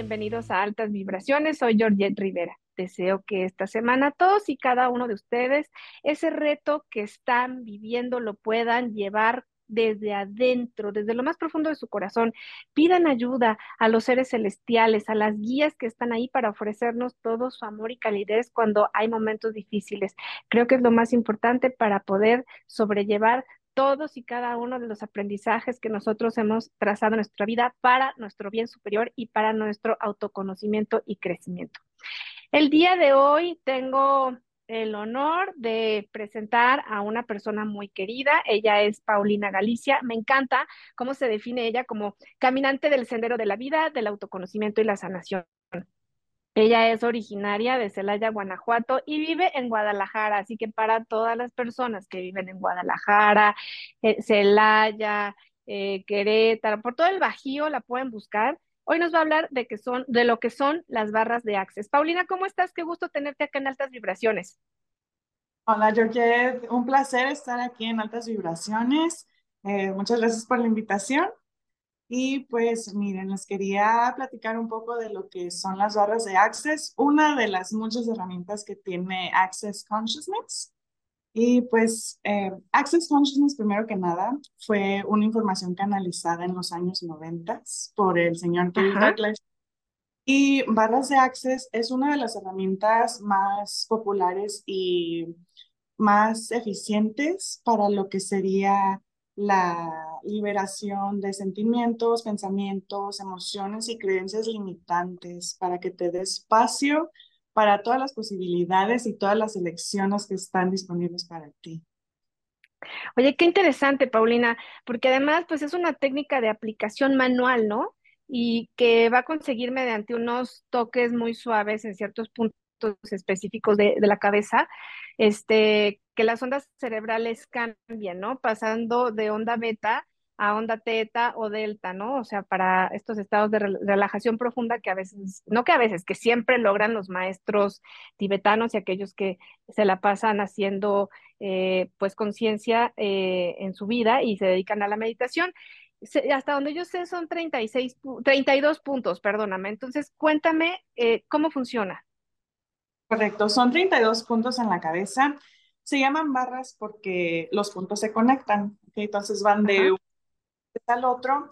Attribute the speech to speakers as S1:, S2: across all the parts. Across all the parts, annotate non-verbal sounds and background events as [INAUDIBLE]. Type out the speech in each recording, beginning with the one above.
S1: Bienvenidos a Altas Vibraciones. Soy Georgette Rivera. Deseo que esta semana todos y cada uno de ustedes ese reto que están viviendo lo puedan llevar desde adentro, desde lo más profundo de su corazón. Pidan ayuda a los seres celestiales, a las guías que están ahí para ofrecernos todo su amor y calidez cuando hay momentos difíciles. Creo que es lo más importante para poder sobrellevar todos y cada uno de los aprendizajes que nosotros hemos trazado en nuestra vida para nuestro bien superior y para nuestro autoconocimiento y crecimiento. El día de hoy tengo el honor de presentar a una persona muy querida. Ella es Paulina Galicia. Me encanta cómo se define ella como caminante del sendero de la vida, del autoconocimiento y la sanación. Ella es originaria de Celaya, Guanajuato y vive en Guadalajara, así que para todas las personas que viven en Guadalajara, eh, Celaya, eh, Querétaro, por todo el Bajío la pueden buscar. Hoy nos va a hablar de, que son, de lo que son las barras de Access. Paulina, ¿cómo estás? Qué gusto tenerte acá en Altas Vibraciones.
S2: Hola, Georgette. Un placer estar aquí en Altas Vibraciones. Eh, muchas gracias por la invitación. Y pues miren, les quería platicar un poco de lo que son las barras de Access, una de las muchas herramientas que tiene Access Consciousness. Y pues eh, Access Consciousness, primero que nada, fue una información canalizada en los años 90 por el señor Kevin Douglas. Y barras de Access es una de las herramientas más populares y más eficientes para lo que sería la liberación de sentimientos, pensamientos, emociones y creencias limitantes para que te dé espacio para todas las posibilidades y todas las elecciones que están disponibles para ti.
S1: Oye, qué interesante, Paulina, porque además, pues es una técnica de aplicación manual, ¿no? Y que va a conseguir mediante unos toques muy suaves en ciertos puntos específicos de, de la cabeza, este, que las ondas cerebrales cambien, ¿no? Pasando de onda beta a onda teta o delta, ¿no? O sea, para estos estados de relajación profunda que a veces, no que a veces, que siempre logran los maestros tibetanos y aquellos que se la pasan haciendo, eh, pues, conciencia eh, en su vida y se dedican a la meditación. hasta donde yo sé son 36, 32 puntos, perdóname. Entonces, cuéntame eh, cómo funciona.
S2: Correcto, son 32 puntos en la cabeza. Se llaman barras porque los puntos se conectan. Entonces van de al otro,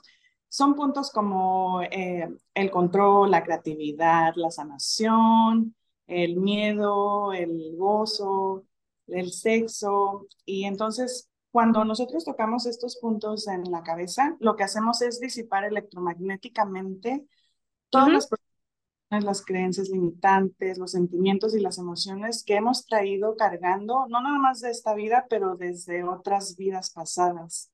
S2: son puntos como eh, el control, la creatividad, la sanación, el miedo, el gozo, el sexo. Y entonces, cuando nosotros tocamos estos puntos en la cabeza, lo que hacemos es disipar electromagnéticamente todas las las creencias limitantes, los sentimientos y las emociones que hemos traído cargando, no nada más de esta vida, pero desde otras vidas pasadas.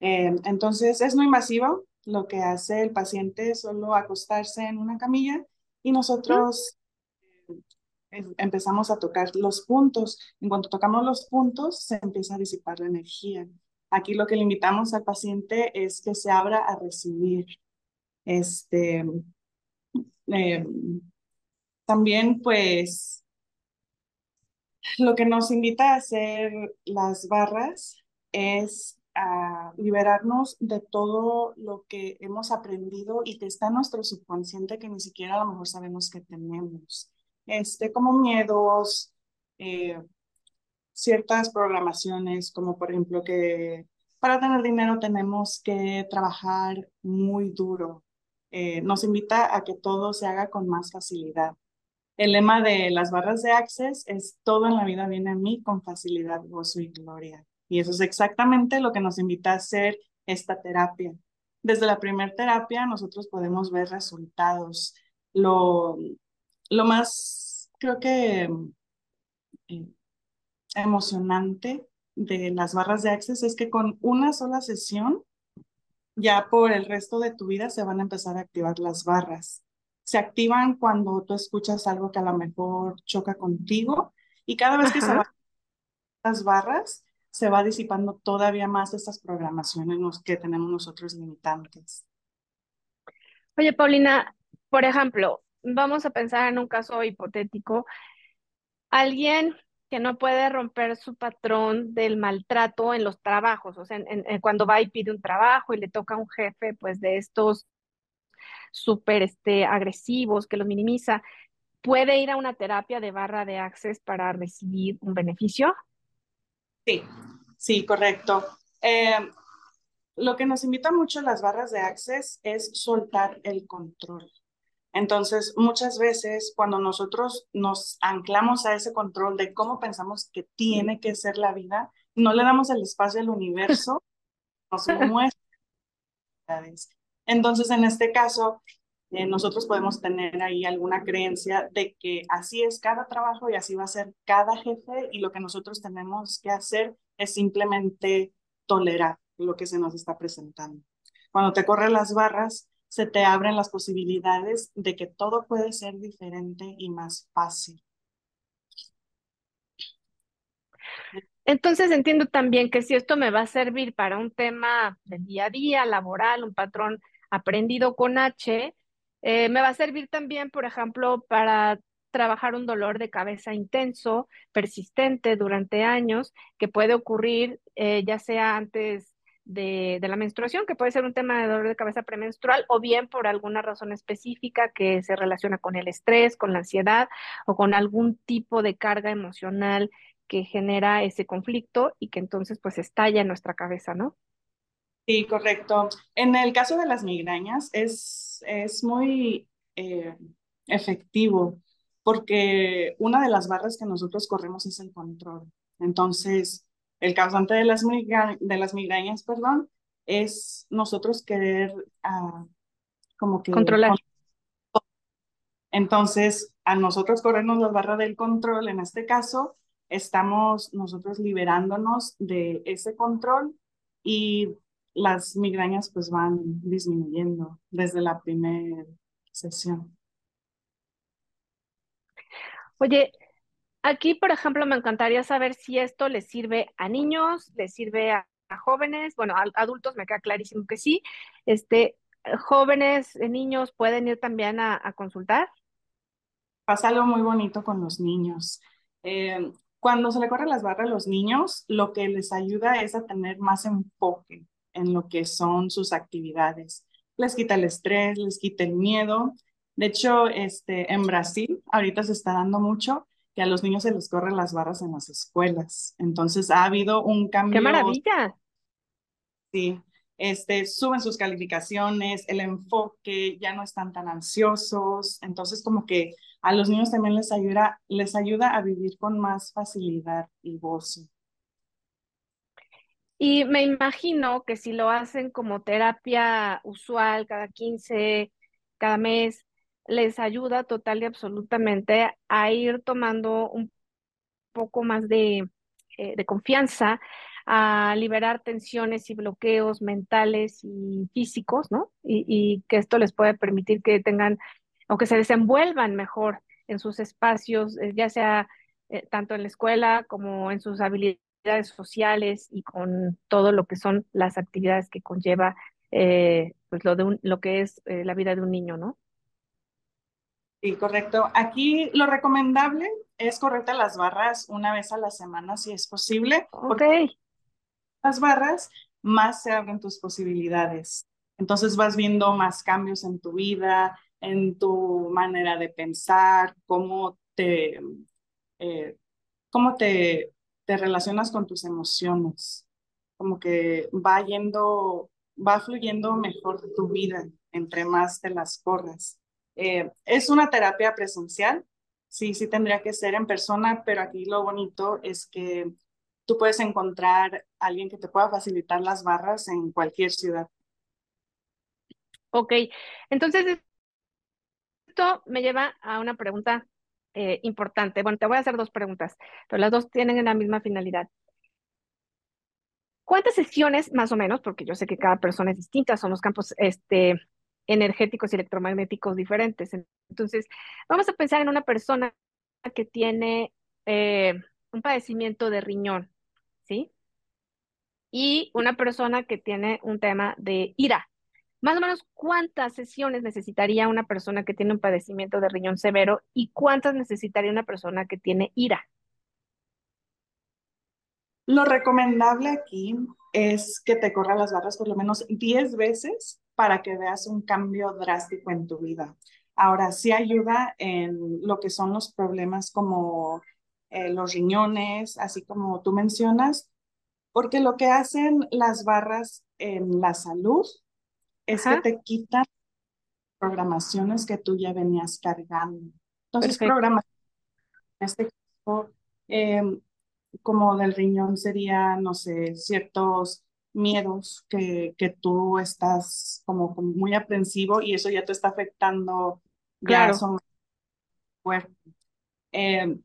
S2: Eh, entonces, es muy masivo. Lo que hace el paciente es solo acostarse en una camilla y nosotros eh, empezamos a tocar los puntos. En cuanto tocamos los puntos, se empieza a disipar la energía. Aquí lo que le invitamos al paciente es que se abra a recibir. Este, eh, también, pues, lo que nos invita a hacer las barras es a liberarnos de todo lo que hemos aprendido y que está en nuestro subconsciente que ni siquiera a lo mejor sabemos que tenemos. Este, como miedos, eh, ciertas programaciones, como por ejemplo que para tener dinero tenemos que trabajar muy duro. Eh, nos invita a que todo se haga con más facilidad. El lema de las barras de Access es todo en la vida viene a mí con facilidad, gozo y gloria. Y eso es exactamente lo que nos invita a hacer esta terapia. Desde la primera terapia nosotros podemos ver resultados. Lo, lo más, creo que, eh, emocionante de las barras de Access es que con una sola sesión, ya por el resto de tu vida se van a empezar a activar las barras. Se activan cuando tú escuchas algo que a lo mejor choca contigo y cada vez que se van las barras, se va disipando todavía más estas programaciones que tenemos nosotros limitantes.
S1: Oye, Paulina, por ejemplo, vamos a pensar en un caso hipotético. Alguien que no puede romper su patrón del maltrato en los trabajos, o sea, cuando va y pide un trabajo y le toca a un jefe, pues de estos súper este, agresivos, que los minimiza, ¿puede ir a una terapia de barra de access para recibir un beneficio?
S2: Sí, sí, correcto. Eh, lo que nos invita mucho las barras de access es soltar el control. Entonces, muchas veces cuando nosotros nos anclamos a ese control de cómo pensamos que tiene que ser la vida, no le damos el espacio al universo, [LAUGHS] nos muestra. Entonces, en este caso, eh, nosotros podemos tener ahí alguna creencia de que así es cada trabajo y así va a ser cada jefe y lo que nosotros tenemos que hacer es simplemente tolerar lo que se nos está presentando. Cuando te corren las barras, se te abren las posibilidades de que todo puede ser diferente y más fácil.
S1: Entonces entiendo también que si esto me va a servir para un tema del día a día, laboral, un patrón aprendido con H, eh, me va a servir también, por ejemplo, para trabajar un dolor de cabeza intenso, persistente durante años, que puede ocurrir eh, ya sea antes de, la menstruación, que puede ser un tema de dolor de cabeza premenstrual o bien por alguna razón específica que se relaciona con el estrés, con la ansiedad o con algún tipo de carga emocional que genera ese conflicto y que entonces pues estalla en nuestra cabeza, ¿no?
S2: Sí, correcto. En el caso de las migrañas es, es muy eh, efectivo porque una de las barras que nosotros corremos es el control. Entonces, el causante de las, de las migrañas, perdón, es nosotros querer ah, como que...
S1: Controlar.
S2: Entonces, a nosotros corrernos la barra del control, en este caso, estamos nosotros liberándonos de ese control y las migrañas pues van disminuyendo desde la primera sesión.
S1: Oye, Aquí, por ejemplo, me encantaría saber si esto le sirve a niños, le sirve a, jóvenes, bueno, a, adultos me queda clarísimo que sí. Este, jóvenes, eh, niños pueden ir también a, consultar.
S2: Pasa algo muy bonito con los niños. Eh, cuando se le corren las barras a los niños, lo que les ayuda es a tener más enfoque en lo que son sus actividades. Les quita el estrés, les quita el miedo. De hecho, este, en Brasil ahorita se está dando mucho que a los niños se les corren las barras en las escuelas. Entonces ha habido un cambio.
S1: ¡Qué maravilla!
S2: Sí, este, suben sus calificaciones, el enfoque, ya no están tan ansiosos. Entonces como que a los niños también les ayuda, les ayuda a vivir con más facilidad y gozo.
S1: Y me imagino que si lo hacen como terapia usual cada 15, cada mes, les ayuda total y absolutamente a ir tomando un poco más de, eh, confianza, a liberar tensiones y bloqueos mentales y físicos, ¿no? Y, que esto les puede permitir que tengan o que se desenvuelvan mejor en sus espacios, eh, ya sea eh, tanto en la escuela como en sus habilidades sociales y con todo lo que son las actividades que conlleva pues lo, de lo que es la vida de un niño, ¿no?
S2: Sí, correcto. Aquí lo recomendable es correrte las barras una vez a la semana si es posible.
S1: Ok.
S2: Las barras más se abren tus posibilidades. Entonces vas viendo más cambios en tu vida, en tu manera de pensar, cómo te, eh, cómo te, te relacionas con tus emociones. Como que va yendo, va fluyendo mejor tu vida entre más te las corras. Eh, es una terapia presencial, sí, sí tendría que ser en persona, pero aquí lo bonito es que tú puedes encontrar a alguien que te pueda facilitar las barras en cualquier ciudad.
S1: Ok, entonces esto me lleva a una pregunta eh, importante. Bueno, te voy a hacer dos preguntas, pero las dos tienen la misma finalidad. ¿Cuántas sesiones, más o menos, porque yo sé que cada persona es distinta, son los campos este, energéticos y electromagnéticos diferentes. Entonces, vamos a pensar en una persona que tiene eh, un padecimiento de riñón, ¿sí? Y una persona que tiene un tema de ira. Más o menos, ¿cuántas sesiones necesitaría una persona que tiene un padecimiento de riñón severo y cuántas necesitaría una persona que tiene ira?
S2: Lo recomendable aquí es que te corran las barras por lo menos 10 veces para que veas un cambio drástico en tu vida. Ahora, sí ayuda en lo que son los problemas como eh, los riñones, así como tú mencionas, porque lo que hacen las barras en la salud es que te quitan programaciones que tú ya venías cargando. Entonces, programaciones, en este caso, em, como del riñón sería, no sé, ciertos miedos que, que tú estás como, muy aprensivo y eso ya te está afectando
S1: claro.
S2: ya son. Em,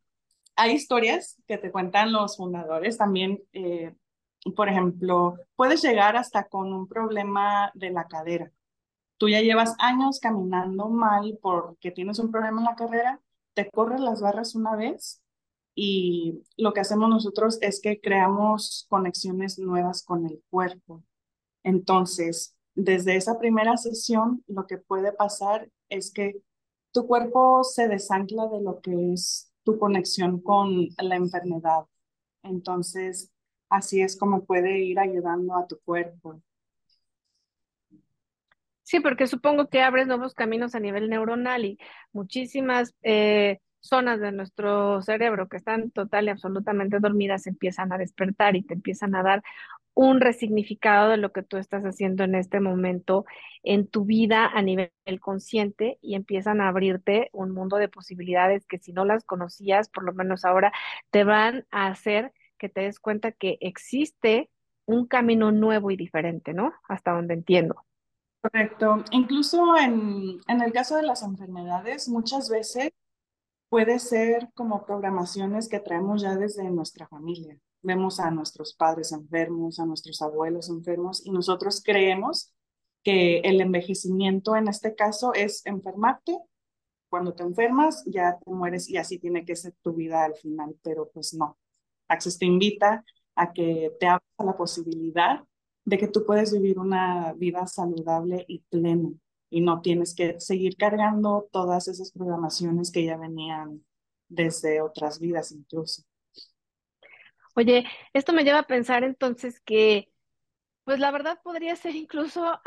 S2: hay historias que te cuentan los fundadores también. Eh, por ejemplo, puedes llegar hasta con un problema de la cadera. Tú ya llevas años caminando mal porque tienes un problema en la carrera, te corres las barras una vez y lo que hacemos nosotros es que creamos conexiones nuevas con el cuerpo. Entonces, desde esa primera sesión, lo que puede pasar es que tu cuerpo se desancla de lo que es tu conexión con la enfermedad. Entonces, así es como puede ir ayudando a tu cuerpo.
S1: Sí, porque supongo que abres nuevos caminos a nivel neuronal y muchísimas eh, zonas de nuestro cerebro que están total y absolutamente dormidas empiezan a despertar y te empiezan a dar un resignificado de lo que tú estás haciendo en este momento en tu vida a nivel consciente y empiezan a abrirte un mundo de posibilidades que si no las conocías, por lo menos ahora, te van a hacer que te des cuenta que existe un camino nuevo y diferente, ¿no? Hasta donde entiendo.
S2: Correcto. Incluso en, en el caso de las enfermedades, muchas veces puede ser como programaciones que traemos ya desde nuestra familia. Vemos a nuestros padres enfermos, a nuestros abuelos enfermos y nosotros creemos que el envejecimiento en este caso es enfermarte. Cuando te enfermas ya te mueres y así tiene que ser tu vida al final, pero pues no. Access te invita a que te abras la posibilidad de que tú puedes vivir una vida saludable y plena y no tienes que seguir cargando todas esas programaciones que ya venían desde otras vidas incluso.
S1: Oye, esto me lleva a pensar entonces que, pues la verdad podría ser incluso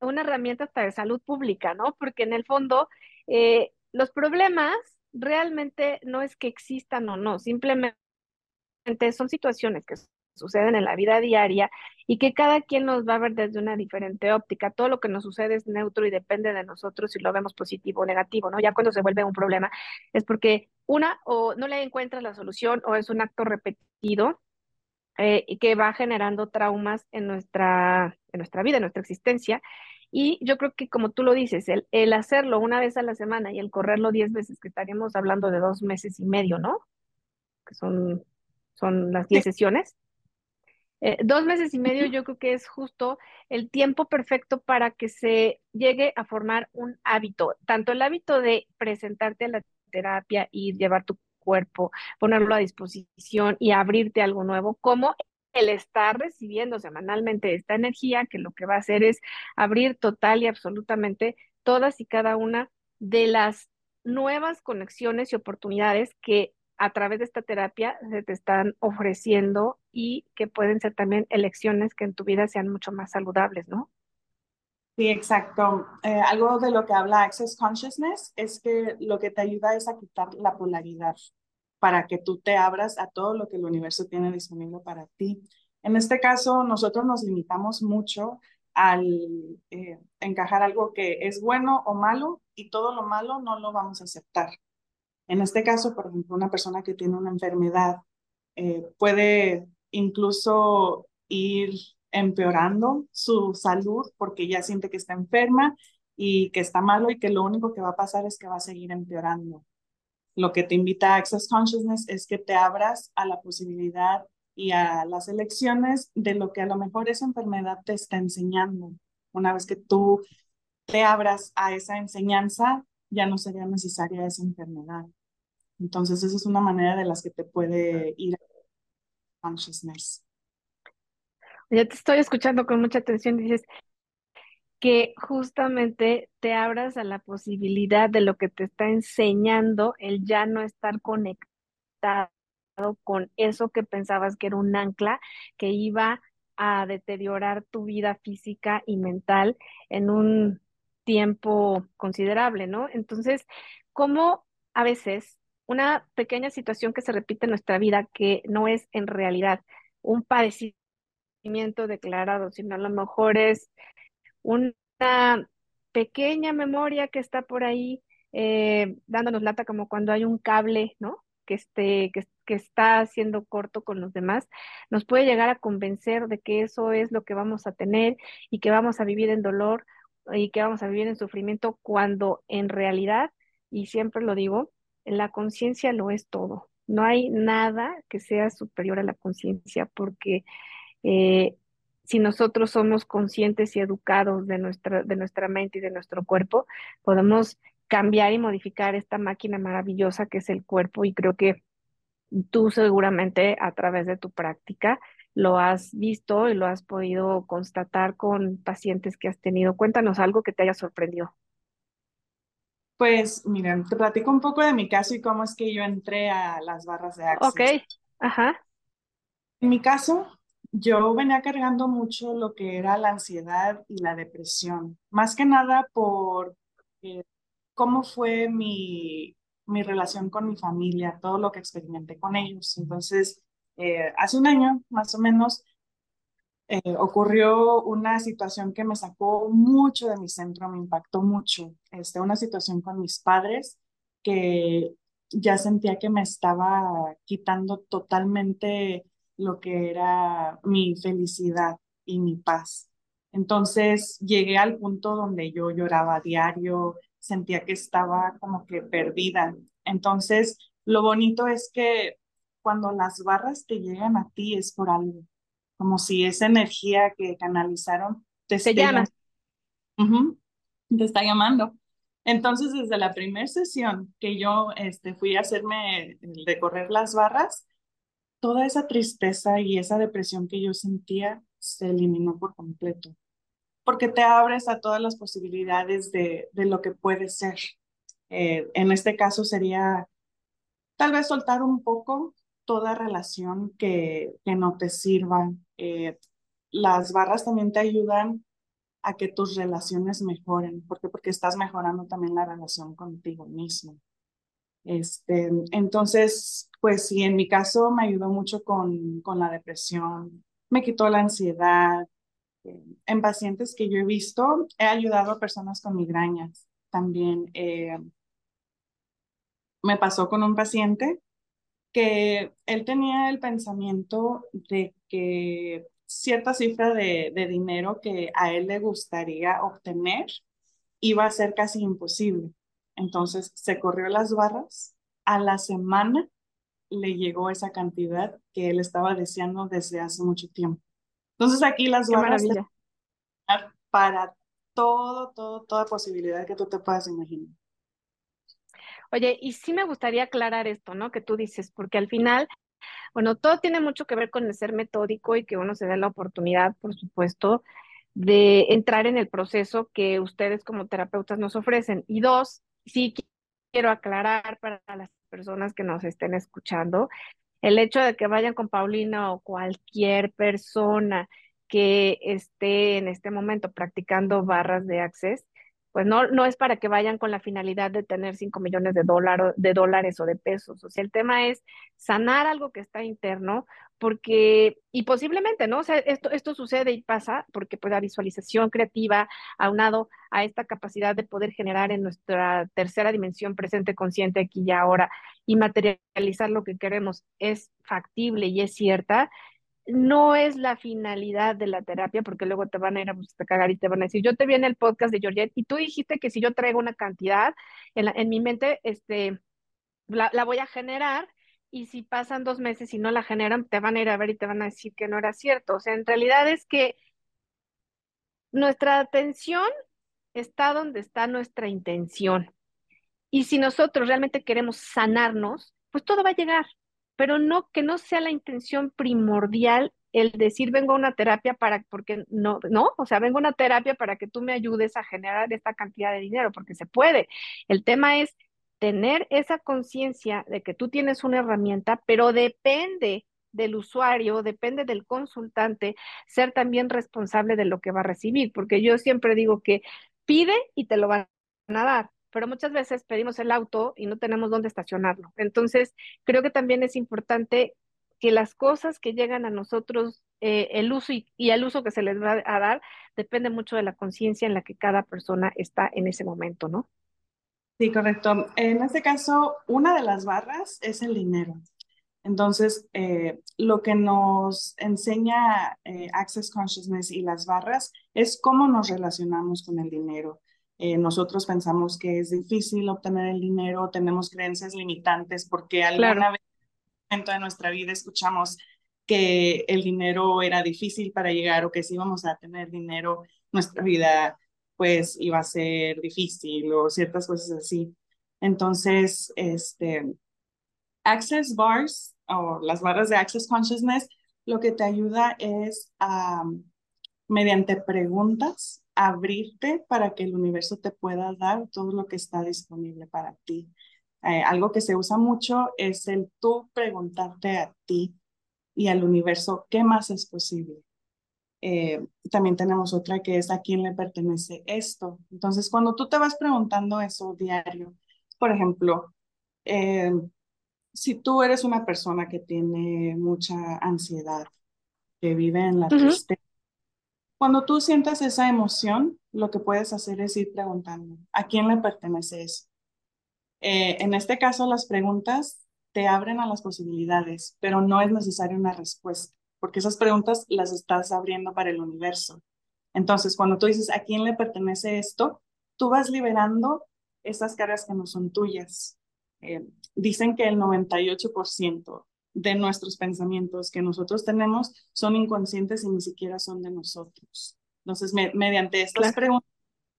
S1: una herramienta hasta de salud pública, ¿no? Porque en el fondo eh, los problemas realmente no es que existan o no, simplemente son situaciones que suceden en la vida diaria y que cada quien nos va a ver desde una diferente óptica. Todo lo que nos sucede es neutro y depende de nosotros si lo vemos positivo o negativo, ¿no? Ya cuando se vuelve un problema es porque una o no le encuentras la solución o es un acto repetido eh, y que va generando traumas en nuestra, en nuestra vida, en nuestra existencia. Y yo creo que como tú lo dices, el, el hacerlo una vez a la semana y el correrlo diez veces, que estaríamos hablando de dos meses y medio, ¿no? Que son, son las diez sesiones. Eh, dos meses y medio yo creo que es justo el tiempo perfecto para que se llegue a formar un hábito, tanto el hábito de presentarte a la terapia y llevar tu cuerpo, ponerlo a disposición y abrirte algo nuevo, como el estar recibiendo semanalmente esta energía que lo que va a hacer es abrir total y absolutamente todas y cada una de las nuevas conexiones y oportunidades que a través de esta terapia se te están ofreciendo y que pueden ser también elecciones que en tu vida sean mucho más saludables, ¿no?
S2: Sí, exacto. Eh, algo de lo que habla Access Consciousness es que lo que te ayuda es a quitar la polaridad para que tú te abras a todo lo que el universo tiene disponible para ti. En este caso, nosotros nos limitamos mucho al eh, encajar algo que es bueno o malo y todo lo malo no lo vamos a aceptar. En este caso, por ejemplo, una persona que tiene una enfermedad eh, puede incluso ir empeorando su salud porque ya siente que está enferma y que está malo y que lo único que va a pasar es que va a seguir empeorando. Lo que te invita a Access Consciousness es que te abras a la posibilidad y a las elecciones de lo que a lo mejor esa enfermedad te está enseñando. Una vez que tú te abras a esa enseñanza, ya no sería necesaria esa enfermedad. Entonces, esa es una manera de las que te puede ir consciousness.
S1: Ya te estoy escuchando con mucha atención. Dices que justamente te abras a la posibilidad de lo que te está enseñando el ya no estar conectado con eso que pensabas que era un ancla que iba a deteriorar tu vida física y mental en un tiempo considerable, ¿no? Entonces, ¿cómo a veces una pequeña situación que se repite en nuestra vida que no es en realidad un padecimiento declarado, sino a lo mejor es una pequeña memoria que está por ahí eh, dándonos lata como cuando hay un cable, ¿no? Que, esté, que, que está haciendo corto con los demás, nos puede llegar a convencer de que eso es lo que vamos a tener y que vamos a vivir en dolor y que vamos a vivir en sufrimiento cuando en realidad, y siempre lo digo, la conciencia lo es todo. No hay nada que sea superior a la conciencia porque eh, si nosotros somos conscientes y educados de nuestra, de nuestra mente y de nuestro cuerpo, podemos cambiar y modificar esta máquina maravillosa que es el cuerpo y creo que tú seguramente a través de tu práctica lo has visto y lo has podido constatar con pacientes que has tenido. Cuéntanos algo que te haya sorprendido.
S2: Pues miren, te platico un poco de mi caso y cómo es que yo entré a las barras de Access.
S1: Ok, ajá.
S2: En mi caso, yo venía cargando mucho lo que era la ansiedad y la depresión, más que nada por eh, cómo fue mi, mi relación con mi familia, todo lo que experimenté con ellos. Entonces, eh, hace un año más o menos eh, ocurrió una situación que me sacó mucho de mi centro, me impactó mucho. Este, una situación con mis padres que ya sentía que me estaba quitando totalmente lo que era mi felicidad y mi paz. Entonces llegué al punto donde yo lloraba a diario, sentía que estaba como que perdida. Entonces, lo bonito es que cuando las barras te llegan a ti es por algo, como si esa energía que canalizaron
S1: te, te llama.
S2: te está llamando. Entonces, desde la primera sesión que yo este, fui a hacerme recorrer las barras, toda esa tristeza y esa depresión que yo sentía se eliminó por completo, porque te abres a todas las posibilidades de, de lo que puede ser. Eh, en este caso sería tal vez soltar un poco toda relación que, que no te sirva. Eh, las barras también te ayudan a que tus relaciones mejoren, porque porque estás mejorando también la relación contigo mismo. Este, entonces, pues sí, en mi caso me ayudó mucho con, con la depresión, me quitó la ansiedad. Eh, en pacientes que yo he visto, he ayudado a personas con migrañas también. Eh, me pasó con un paciente que él tenía el pensamiento de que cierta cifra de, de dinero que a él le gustaría obtener iba a ser casi imposible. Entonces se corrió las barras. A la semana le llegó esa cantidad que él estaba deseando desde hace mucho tiempo. Entonces aquí las barras para todo, todo, toda posibilidad que tú te puedas imaginar.
S1: Oye, y sí me gustaría aclarar esto, ¿no? Que tú dices, porque al final, bueno, todo tiene mucho que ver con el ser metódico y que uno se dé la oportunidad, por supuesto, de entrar en el proceso que ustedes como terapeutas nos ofrecen. Y dos, sí quiero aclarar para las personas que nos estén escuchando, el hecho de que vayan con Paulina o cualquier persona que esté en este momento practicando barras de access, pues no, no es para que vayan con la finalidad de tener 5 millones de, de dólares o de pesos. O sea, el tema es sanar algo que está interno, porque, y posiblemente, ¿no? O sea, esto, esto sucede y pasa porque pues la visualización creativa, aunado a esta capacidad de poder generar en nuestra tercera dimensión presente, consciente aquí y ahora, y materializar lo que queremos, es factible y es cierta, no es la finalidad de la terapia, porque luego te van a ir a, cagar y te van a decir, yo te vi en el podcast de Georgette y tú dijiste que si yo traigo una cantidad, en, en mi mente, este, la, la, voy a generar y si pasan dos meses y no la generan, te van a ir a ver y te van a decir que no era cierto. O sea, en realidad es que nuestra atención está donde está nuestra intención. Y si nosotros realmente queremos sanarnos, pues todo va a llegar pero no que no sea la intención primordial el decir vengo a una terapia para, porque no, no, o sea, vengo a una terapia para que tú me ayudes a generar esta cantidad de dinero, porque se puede. El tema es tener esa conciencia de que tú tienes una herramienta, pero depende del usuario, depende del consultante ser también responsable de lo que va a recibir, porque yo siempre digo que pide y te lo van a dar, pero muchas veces pedimos el auto y no tenemos dónde estacionarlo. Entonces, creo que también es importante que las cosas que llegan a nosotros, eh, el uso y, el uso que se les va a dar, depende mucho de la conciencia en la que cada persona está en ese momento, ¿no?
S2: Sí, correcto. En este caso, una de las barras es el dinero. Entonces, eh, lo que nos enseña eh, Access Consciousness y las barras es cómo nos relacionamos con el dinero. Eh, nosotros pensamos que es difícil obtener el dinero, tenemos creencias limitantes porque alguna claro. vez en de nuestra vida escuchamos que el dinero era difícil para llegar o que si íbamos a tener dinero, nuestra vida pues iba a ser difícil o ciertas cosas así. Entonces, este, Access Bars o las barras de Access Consciousness, lo que te ayuda es a, mediante preguntas, abrirte para que el universo te pueda dar todo lo que está disponible para ti. Eh, algo que se usa mucho es el tú preguntarte a ti y al universo qué más es posible. Eh, también tenemos otra que es a quién le pertenece esto. Entonces, cuando tú te vas preguntando eso diario, por ejemplo, eh, si tú eres una persona que tiene mucha ansiedad, que vive en la tristeza, cuando tú sientas esa emoción, lo que puedes hacer es ir preguntando, ¿a quién le pertenece eso? Eh, en este caso, las preguntas te abren a las posibilidades, pero no es necesaria una respuesta, porque esas preguntas las estás abriendo para el universo. Entonces, cuando tú dices, ¿a quién le pertenece esto? Tú vas liberando esas cargas que no son tuyas. Eh, dicen que el 98% de nuestros pensamientos que nosotros tenemos son inconscientes y ni siquiera son de nosotros. Entonces, mediante estas preguntas,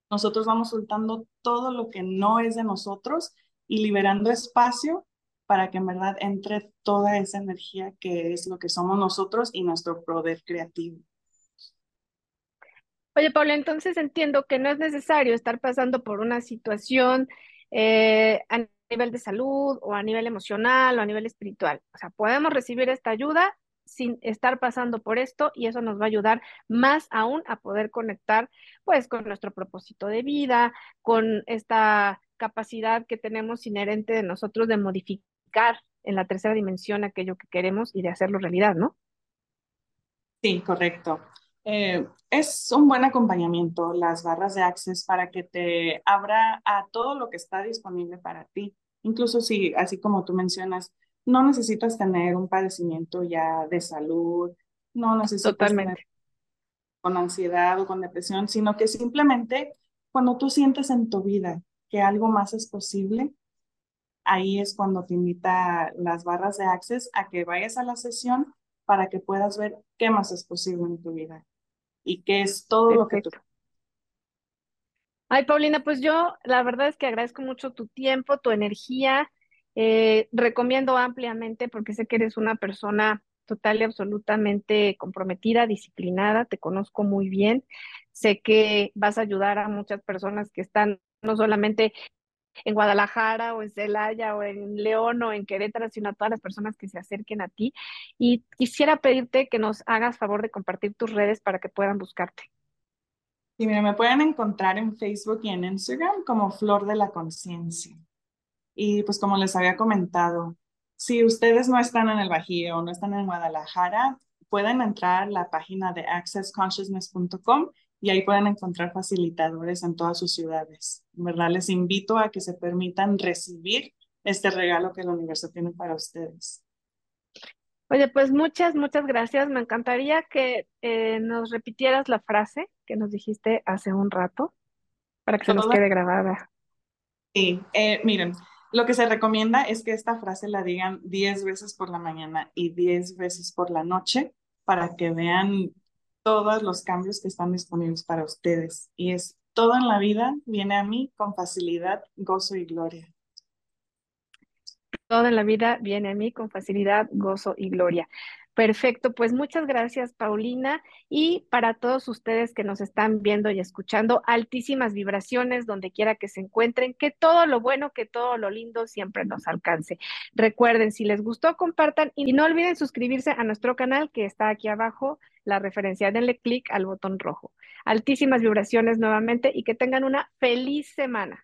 S2: nosotros vamos soltando todo lo que no es de nosotros y liberando espacio para que en verdad entre toda esa energía que es lo que somos nosotros y nuestro poder creativo.
S1: Oye, Paula, entonces entiendo que no es necesario estar pasando por una situación eh, nivel de salud o a nivel emocional o a nivel espiritual. O sea, podemos recibir esta ayuda sin estar pasando por esto y eso nos va a ayudar más aún a poder conectar pues con nuestro propósito de vida, con esta capacidad que tenemos inherente de nosotros de modificar en la tercera dimensión aquello que queremos y de hacerlo realidad, ¿no?
S2: Sí, correcto. Eh, es un buen acompañamiento las barras de Access para que te abra a todo lo que está disponible para ti. Incluso si, así como tú mencionas, no necesitas tener un padecimiento ya de salud, no necesitas Totalmente. tener con ansiedad o con depresión, sino que simplemente cuando tú sientes en tu vida que algo más es posible, ahí es cuando te invita las barras de Access a que vayas a la sesión para que puedas ver qué más es posible en tu vida y qué es todo lo que tú
S1: Ay, Paulina, pues yo la verdad es que agradezco mucho tu tiempo, tu energía. Eh, recomiendo ampliamente porque sé que eres una persona total y absolutamente comprometida, disciplinada, te conozco muy bien. Sé que vas a ayudar a muchas personas que están no solamente en Guadalajara o en Celaya o en León o en Querétaro, sino a todas las personas que se acerquen a ti. Y quisiera pedirte que nos hagas favor de compartir tus redes para que puedan buscarte.
S2: Sí, mira, me pueden encontrar en Facebook y en Instagram como Flor de la Conciencia. Y pues como les había comentado, si ustedes no están en el Bajío o no están en Guadalajara, pueden entrar a la página de accessconsciousness.com y ahí pueden encontrar facilitadores en todas sus ciudades. Verdad, les invito a que se permitan recibir este regalo que el universo tiene para ustedes.
S1: Oye, pues muchas, muchas gracias. Me encantaría que eh, nos repitieras la frase que nos dijiste hace un rato para que se nos quede grabada.
S2: Sí, eh, miren, lo que se recomienda es que esta frase la digan 10 veces por la mañana y 10 veces por la noche para que vean todos los cambios que están disponibles para ustedes. Y es todo en la vida viene a mí con facilidad, gozo y gloria.
S1: Todo en la vida viene a mí con facilidad, gozo y gloria. Perfecto, pues muchas gracias, Paulina. Y para todos ustedes que nos están viendo y escuchando, altísimas vibraciones donde quiera que se encuentren, que todo lo bueno, que todo lo lindo siempre nos alcance. Recuerden, si les gustó, compartan y no olviden suscribirse a nuestro canal que está aquí abajo, la referencia, denle clic al botón rojo. Altísimas vibraciones nuevamente y que tengan una feliz semana.